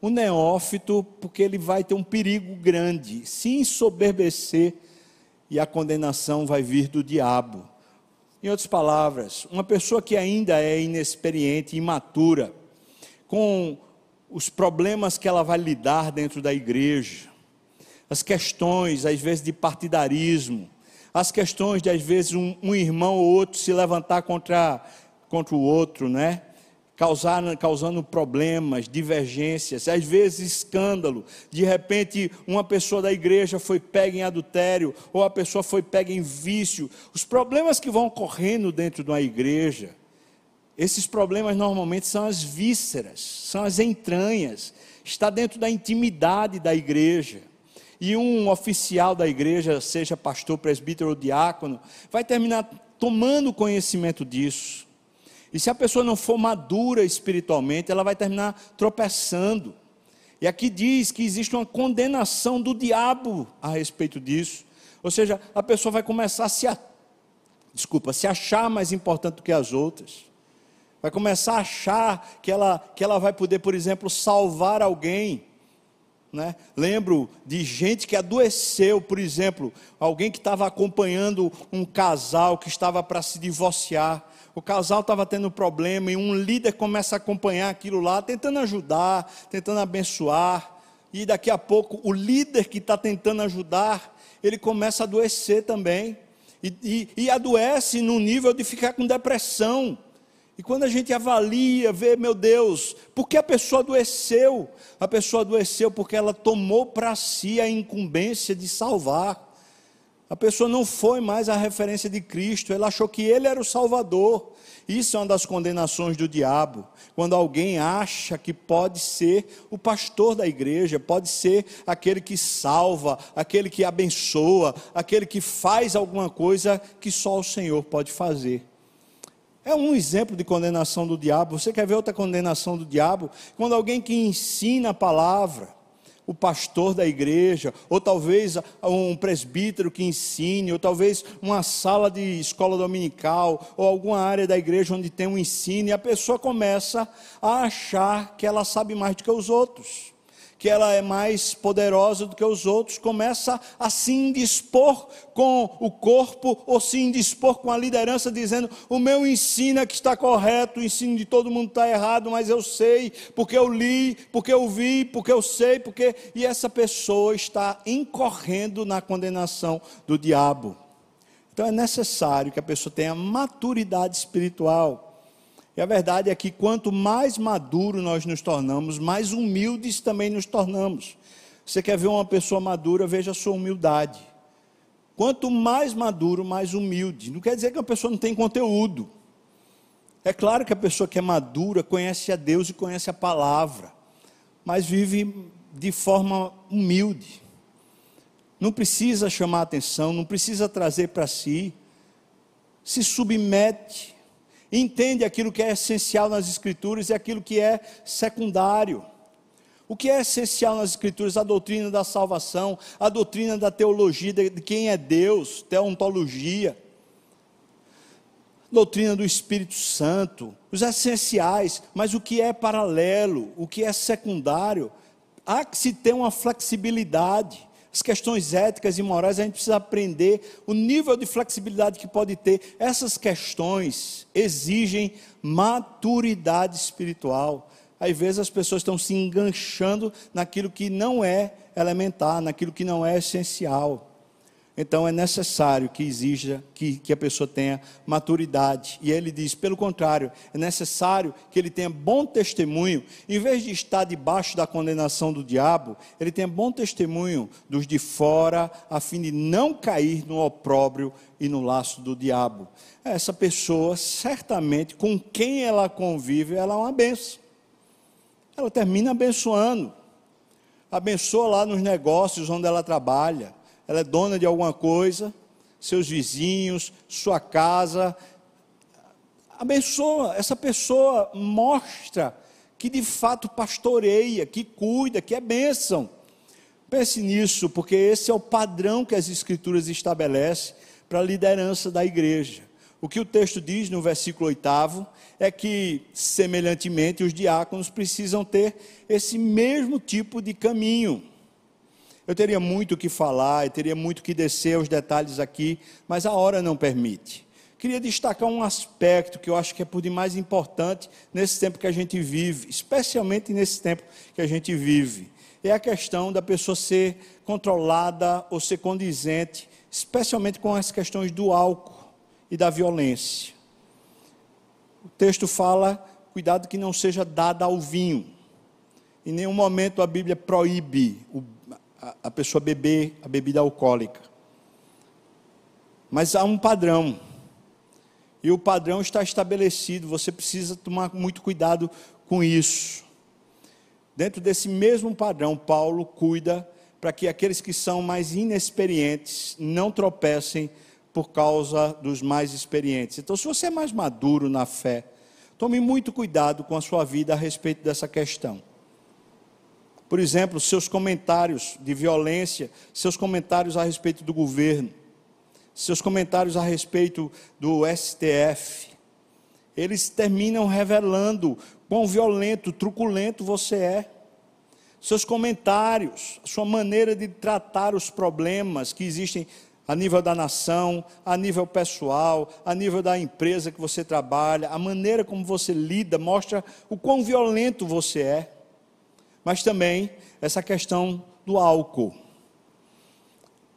O neófito, porque ele vai ter um perigo grande, se ensoberbecer e a condenação vai vir do diabo. Em outras palavras, uma pessoa que ainda é inexperiente, imatura, com os problemas que ela vai lidar dentro da igreja, as questões, às vezes, de partidarismo, as questões de, às vezes, um, um irmão ou outro se levantar contra, contra o outro, né? Causar, causando problemas, divergências, às vezes escândalo. De repente, uma pessoa da igreja foi pega em adultério, ou a pessoa foi pega em vício. Os problemas que vão ocorrendo dentro de uma igreja, esses problemas normalmente são as vísceras, são as entranhas, está dentro da intimidade da igreja. E um oficial da igreja, seja pastor, presbítero ou diácono, vai terminar tomando conhecimento disso e se a pessoa não for madura espiritualmente, ela vai terminar tropeçando. E aqui diz que existe uma condenação do diabo a respeito disso. Ou seja, a pessoa vai começar a se, a, desculpa, se achar mais importante do que as outras. Vai começar a achar que ela, que ela vai poder, por exemplo, salvar alguém. Né? Lembro de gente que adoeceu, por exemplo, alguém que estava acompanhando um casal que estava para se divorciar o casal estava tendo problema e um líder começa a acompanhar aquilo lá, tentando ajudar, tentando abençoar. E daqui a pouco o líder que está tentando ajudar, ele começa a adoecer também. E, e, e adoece no nível de ficar com depressão. E quando a gente avalia, vê, meu Deus, por que a pessoa adoeceu? A pessoa adoeceu porque ela tomou para si a incumbência de salvar. A pessoa não foi mais a referência de Cristo, ela achou que ele era o Salvador. Isso é uma das condenações do diabo. Quando alguém acha que pode ser o pastor da igreja, pode ser aquele que salva, aquele que abençoa, aquele que faz alguma coisa que só o Senhor pode fazer. É um exemplo de condenação do diabo. Você quer ver outra condenação do diabo? Quando alguém que ensina a palavra, o pastor da igreja, ou talvez um presbítero que ensine, ou talvez uma sala de escola dominical, ou alguma área da igreja onde tem um ensino, e a pessoa começa a achar que ela sabe mais do que os outros que ela é mais poderosa do que os outros, começa a se indispor com o corpo ou se indispor com a liderança, dizendo: o meu ensino é que está correto, o ensino de todo mundo está errado, mas eu sei, porque eu li, porque eu vi, porque eu sei, porque. E essa pessoa está incorrendo na condenação do diabo. Então é necessário que a pessoa tenha maturidade espiritual e a verdade é que quanto mais maduro nós nos tornamos, mais humildes também nos tornamos. Você quer ver uma pessoa madura, veja a sua humildade. Quanto mais maduro, mais humilde. Não quer dizer que a pessoa não tem conteúdo. É claro que a pessoa que é madura conhece a Deus e conhece a palavra, mas vive de forma humilde. Não precisa chamar atenção, não precisa trazer para si, se submete entende aquilo que é essencial nas Escrituras e aquilo que é secundário. O que é essencial nas Escrituras? A doutrina da salvação, a doutrina da teologia, de quem é Deus, teontologia, doutrina do Espírito Santo, os essenciais, mas o que é paralelo, o que é secundário, há que se ter uma flexibilidade as questões éticas e morais, a gente precisa aprender o nível de flexibilidade que pode ter. Essas questões exigem maturidade espiritual. Às vezes as pessoas estão se enganchando naquilo que não é elementar, naquilo que não é essencial. Então é necessário que exija que, que a pessoa tenha maturidade. E ele diz, pelo contrário, é necessário que ele tenha bom testemunho, em vez de estar debaixo da condenação do diabo, ele tenha bom testemunho dos de fora, a fim de não cair no opróbrio e no laço do diabo. Essa pessoa, certamente, com quem ela convive, ela é uma benção. Ela termina abençoando. Abençoa lá nos negócios onde ela trabalha ela é dona de alguma coisa, seus vizinhos, sua casa. Abençoa, essa pessoa mostra que de fato pastoreia, que cuida, que é bênção. Pense nisso, porque esse é o padrão que as Escrituras estabelecem para a liderança da igreja. O que o texto diz no versículo 8 é que, semelhantemente, os diáconos precisam ter esse mesmo tipo de caminho. Eu teria muito o que falar, eu teria muito que descer os detalhes aqui, mas a hora não permite. Queria destacar um aspecto que eu acho que é por demais importante nesse tempo que a gente vive, especialmente nesse tempo que a gente vive. É a questão da pessoa ser controlada ou ser condizente, especialmente com as questões do álcool e da violência. O texto fala: cuidado que não seja dada ao vinho. Em nenhum momento a Bíblia proíbe a pessoa beber a bebida alcoólica. Mas há um padrão. E o padrão está estabelecido, você precisa tomar muito cuidado com isso. Dentro desse mesmo padrão, Paulo cuida para que aqueles que são mais inexperientes não tropecem por causa dos mais experientes. Então, se você é mais maduro na fé, tome muito cuidado com a sua vida a respeito dessa questão. Por exemplo, seus comentários de violência, seus comentários a respeito do governo, seus comentários a respeito do STF, eles terminam revelando quão violento, truculento você é. Seus comentários, sua maneira de tratar os problemas que existem a nível da nação, a nível pessoal, a nível da empresa que você trabalha, a maneira como você lida mostra o quão violento você é. Mas também essa questão do álcool.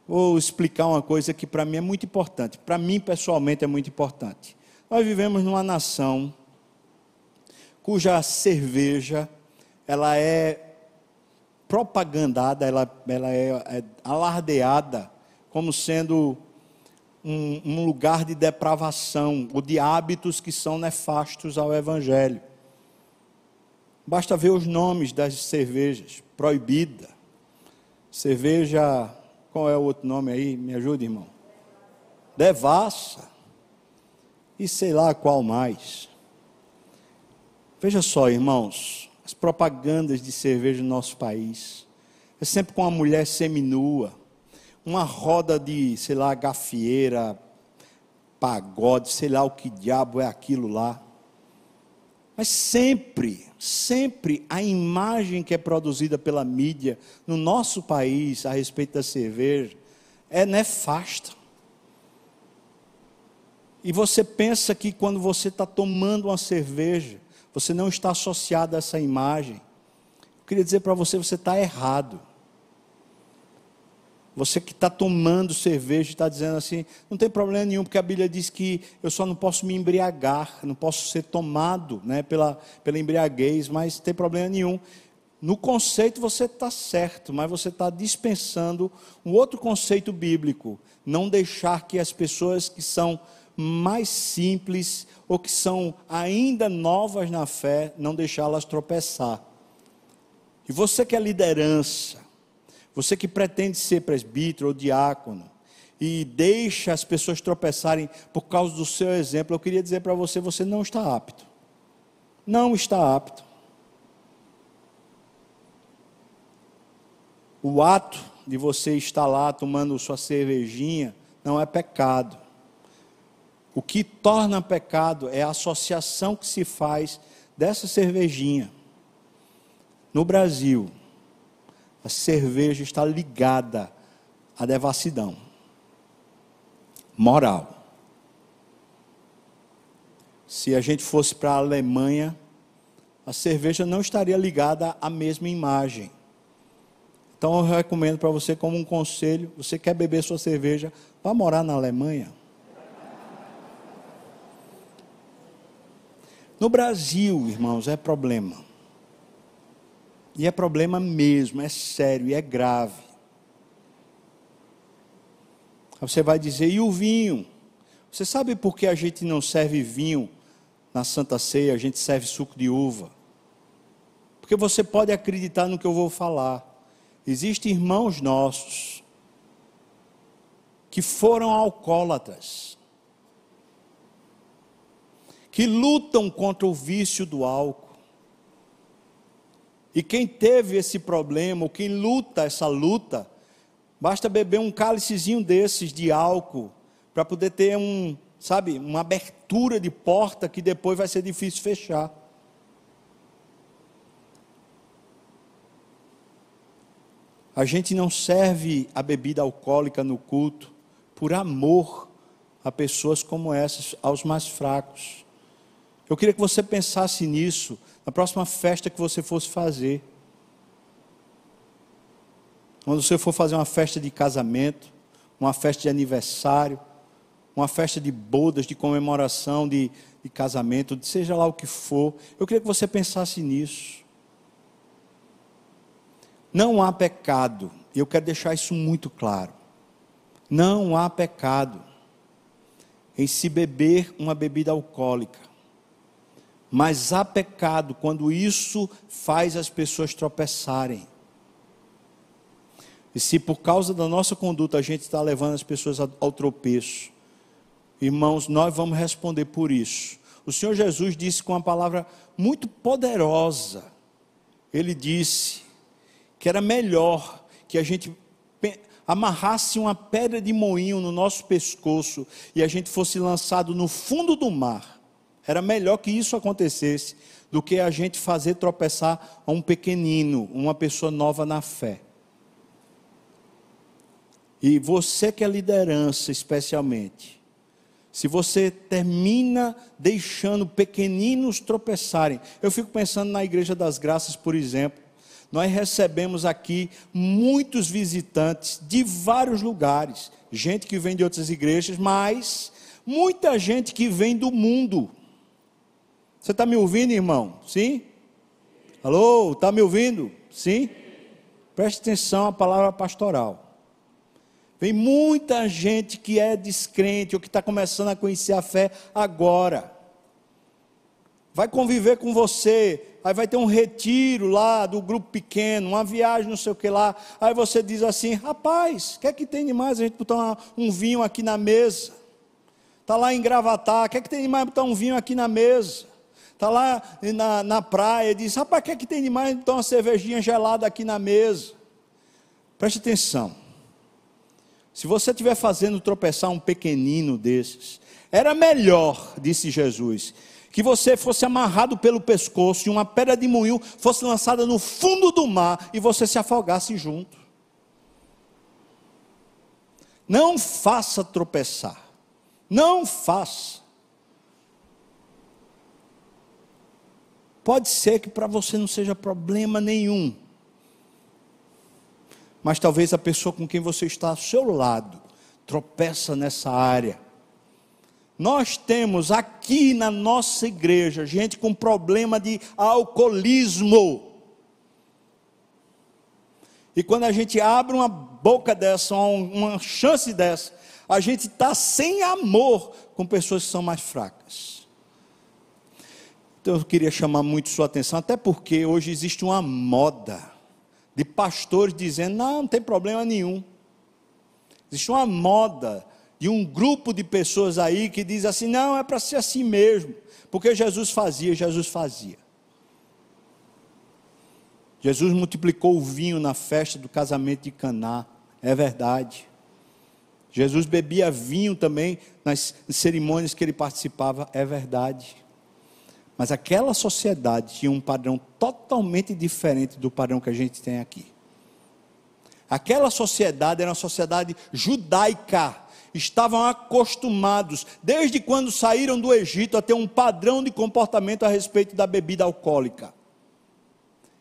Vou explicar uma coisa que para mim é muito importante, para mim pessoalmente é muito importante. Nós vivemos numa nação cuja cerveja ela é propagandada, ela, ela é, é alardeada como sendo um, um lugar de depravação ou de hábitos que são nefastos ao Evangelho. Basta ver os nomes das cervejas: proibida, cerveja. Qual é o outro nome aí? Me ajuda, irmão. Devassa. E sei lá qual mais. Veja só, irmãos, as propagandas de cerveja no nosso país. É sempre com a mulher seminua uma roda de, sei lá, gafieira, pagode, sei lá o que diabo é aquilo lá. Mas sempre, sempre a imagem que é produzida pela mídia no nosso país a respeito da cerveja é nefasta. E você pensa que quando você está tomando uma cerveja, você não está associado a essa imagem. Eu queria dizer para você, você está errado. Você que está tomando cerveja e está dizendo assim, não tem problema nenhum, porque a Bíblia diz que eu só não posso me embriagar, não posso ser tomado né, pela, pela embriaguez, mas não tem problema nenhum. No conceito você está certo, mas você está dispensando um outro conceito bíblico: não deixar que as pessoas que são mais simples ou que são ainda novas na fé, não deixá-las tropeçar. E você que é liderança, você que pretende ser presbítero ou diácono e deixa as pessoas tropeçarem por causa do seu exemplo, eu queria dizer para você: você não está apto. Não está apto. O ato de você estar lá tomando sua cervejinha não é pecado. O que torna pecado é a associação que se faz dessa cervejinha. No Brasil, a cerveja está ligada à devassidão moral. Se a gente fosse para a Alemanha, a cerveja não estaria ligada à mesma imagem. Então eu recomendo para você como um conselho, você quer beber sua cerveja, vá morar na Alemanha. No Brasil, irmãos, é problema. E é problema mesmo, é sério e é grave. Você vai dizer, e o vinho? Você sabe por que a gente não serve vinho na Santa Ceia, a gente serve suco de uva? Porque você pode acreditar no que eu vou falar. Existem irmãos nossos que foram alcoólatras, que lutam contra o vício do álcool e quem teve esse problema, ou quem luta essa luta, basta beber um cálicezinho desses de álcool para poder ter um sabe, uma abertura de porta que depois vai ser difícil fechar. A gente não serve a bebida alcoólica no culto por amor a pessoas como essas, aos mais fracos. Eu queria que você pensasse nisso na próxima festa que você fosse fazer. Quando você for fazer uma festa de casamento, uma festa de aniversário, uma festa de bodas, de comemoração, de, de casamento, seja lá o que for, eu queria que você pensasse nisso. Não há pecado, e eu quero deixar isso muito claro. Não há pecado em se beber uma bebida alcoólica. Mas há pecado quando isso faz as pessoas tropeçarem. E se por causa da nossa conduta a gente está levando as pessoas ao tropeço, irmãos, nós vamos responder por isso. O Senhor Jesus disse com uma palavra muito poderosa. Ele disse: que era melhor que a gente amarrasse uma pedra de moinho no nosso pescoço e a gente fosse lançado no fundo do mar. Era melhor que isso acontecesse do que a gente fazer tropeçar um pequenino, uma pessoa nova na fé. E você que é liderança, especialmente, se você termina deixando pequeninos tropeçarem, eu fico pensando na Igreja das Graças, por exemplo nós recebemos aqui muitos visitantes de vários lugares, gente que vem de outras igrejas, mas muita gente que vem do mundo. Você está me ouvindo, irmão? Sim? Alô, está me ouvindo? Sim? Preste atenção à palavra pastoral. Vem muita gente que é descrente ou que está começando a conhecer a fé agora. Vai conviver com você, aí vai ter um retiro lá do grupo pequeno, uma viagem, não sei o que lá. Aí você diz assim: rapaz, o que é que tem de mais a gente botar um vinho aqui na mesa? Está lá em Gravatar, o que é que tem de mais botar um vinho aqui na mesa? Está lá na, na praia, diz: rapaz, o que é que tem de mais botar uma cervejinha gelada aqui na mesa? Preste atenção. Se você estiver fazendo tropeçar um pequenino desses, era melhor, disse Jesus, que você fosse amarrado pelo pescoço e uma pedra de moinho fosse lançada no fundo do mar e você se afogasse junto. Não faça tropeçar. Não faça. Pode ser que para você não seja problema nenhum. Mas talvez a pessoa com quem você está ao seu lado tropeça nessa área nós temos aqui na nossa igreja gente com problema de alcoolismo. E quando a gente abre uma boca dessa, uma chance dessa, a gente está sem amor com pessoas que são mais fracas. Então eu queria chamar muito sua atenção, até porque hoje existe uma moda de pastores dizendo: não, não tem problema nenhum. Existe uma moda de um grupo de pessoas aí que diz assim: não, é para ser assim mesmo, porque Jesus fazia, Jesus fazia. Jesus multiplicou o vinho na festa do casamento de Caná, é verdade. Jesus bebia vinho também nas cerimônias que ele participava, é verdade. Mas aquela sociedade tinha um padrão totalmente diferente do padrão que a gente tem aqui. Aquela sociedade era uma sociedade judaica, estavam acostumados, desde quando saíram do Egito, a ter um padrão de comportamento a respeito da bebida alcoólica.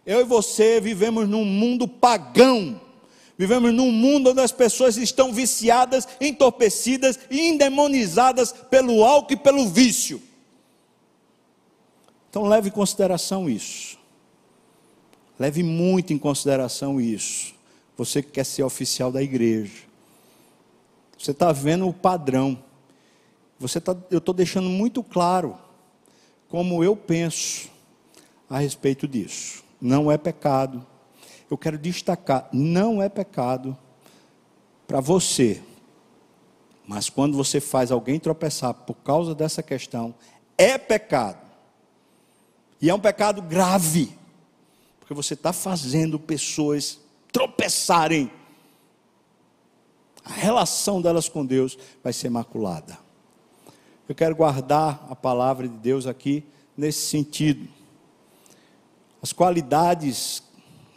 Eu e você vivemos num mundo pagão. Vivemos num mundo onde as pessoas estão viciadas, entorpecidas e endemonizadas pelo álcool e pelo vício. Então leve em consideração isso. Leve muito em consideração isso. Você que quer ser oficial da igreja. Você está vendo o padrão. Você tá, eu estou deixando muito claro como eu penso a respeito disso. Não é pecado. Eu quero destacar, não é pecado para você. Mas quando você faz alguém tropeçar por causa dessa questão, é pecado. E é um pecado grave. Porque você está fazendo pessoas tropeçarem a relação delas com Deus vai ser maculada. Eu quero guardar a palavra de Deus aqui nesse sentido. As qualidades,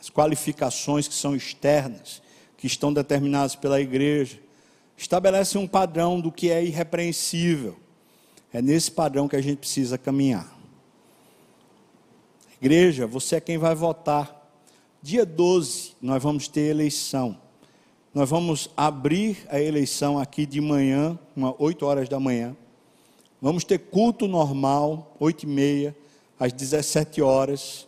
as qualificações que são externas, que estão determinadas pela igreja, estabelecem um padrão do que é irrepreensível. É nesse padrão que a gente precisa caminhar. Igreja, você é quem vai votar. Dia 12, nós vamos ter eleição. Nós vamos abrir a eleição aqui de manhã, uma 8 horas da manhã. Vamos ter culto normal, 8 e meia, às 17 horas.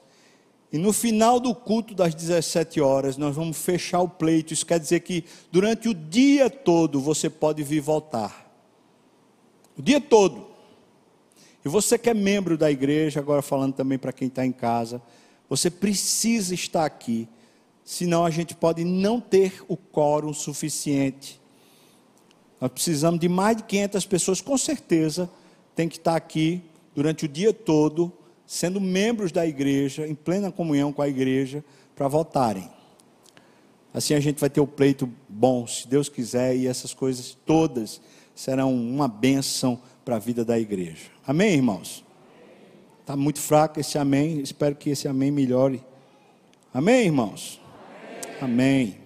E no final do culto das 17 horas, nós vamos fechar o pleito. Isso quer dizer que durante o dia todo você pode vir votar. O dia todo. E você que é membro da igreja, agora falando também para quem está em casa, você precisa estar aqui, senão a gente pode não ter o quórum suficiente. Nós precisamos de mais de 500 pessoas, com certeza, tem que estar aqui durante o dia todo sendo membros da igreja, em plena comunhão com a igreja, para votarem. Assim a gente vai ter o pleito bom, se Deus quiser, e essas coisas todas serão uma bênção para a vida da igreja. Amém, irmãos? Está muito fraco esse amém, espero que esse amém melhore. Amém, irmãos? Amém. amém.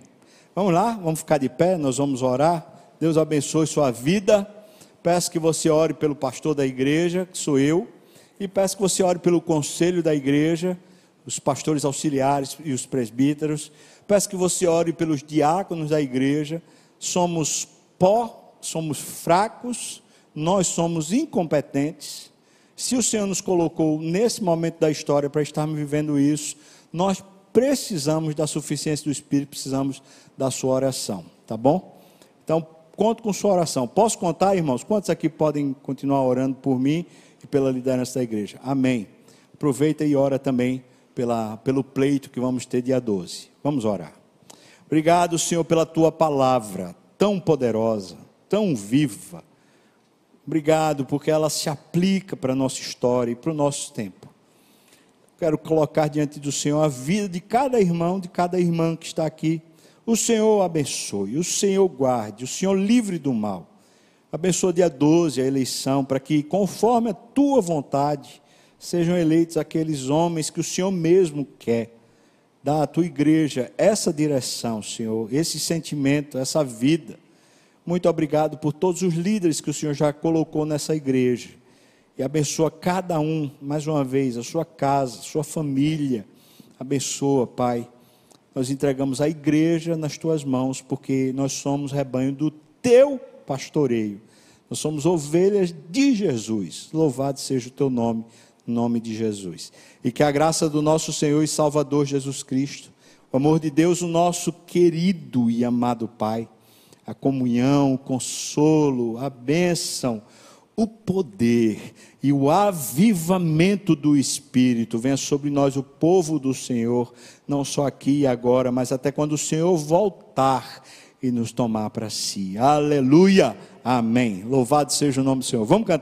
Vamos lá, vamos ficar de pé, nós vamos orar. Deus abençoe sua vida. Peço que você ore pelo pastor da igreja, que sou eu e peço que você ore pelo conselho da igreja, os pastores auxiliares e os presbíteros. Peço que você ore pelos diáconos da igreja. Somos pó, somos fracos, nós somos incompetentes. Se o Senhor nos colocou nesse momento da história para estarmos vivendo isso, nós precisamos da suficiência do Espírito, precisamos da sua oração, tá bom? Então, conto com sua oração. Posso contar, irmãos? Quantos aqui podem continuar orando por mim? e pela liderança da igreja. Amém. Aproveita e ora também pela, pelo pleito que vamos ter dia 12. Vamos orar. Obrigado, Senhor, pela tua palavra tão poderosa, tão viva. Obrigado porque ela se aplica para a nossa história e para o nosso tempo. Quero colocar diante do Senhor a vida de cada irmão, de cada irmã que está aqui. O Senhor abençoe, o Senhor guarde, o Senhor livre do mal. Abençoa dia 12 a eleição, para que, conforme a tua vontade, sejam eleitos aqueles homens que o Senhor mesmo quer. Dá à tua igreja essa direção, Senhor, esse sentimento, essa vida. Muito obrigado por todos os líderes que o Senhor já colocou nessa igreja. E abençoa cada um, mais uma vez, a sua casa, a sua família. Abençoa, Pai. Nós entregamos a igreja nas tuas mãos, porque nós somos rebanho do teu pastoreio. Nós somos ovelhas de Jesus. Louvado seja o teu nome, nome de Jesus. E que a graça do nosso Senhor e Salvador Jesus Cristo, o amor de Deus, o nosso querido e amado Pai, a comunhão, o consolo, a bênção, o poder e o avivamento do Espírito venha sobre nós, o povo do Senhor, não só aqui e agora, mas até quando o Senhor voltar e nos tomar para si. Aleluia. Amém. Louvado seja o nome do Senhor. Vamos cantar.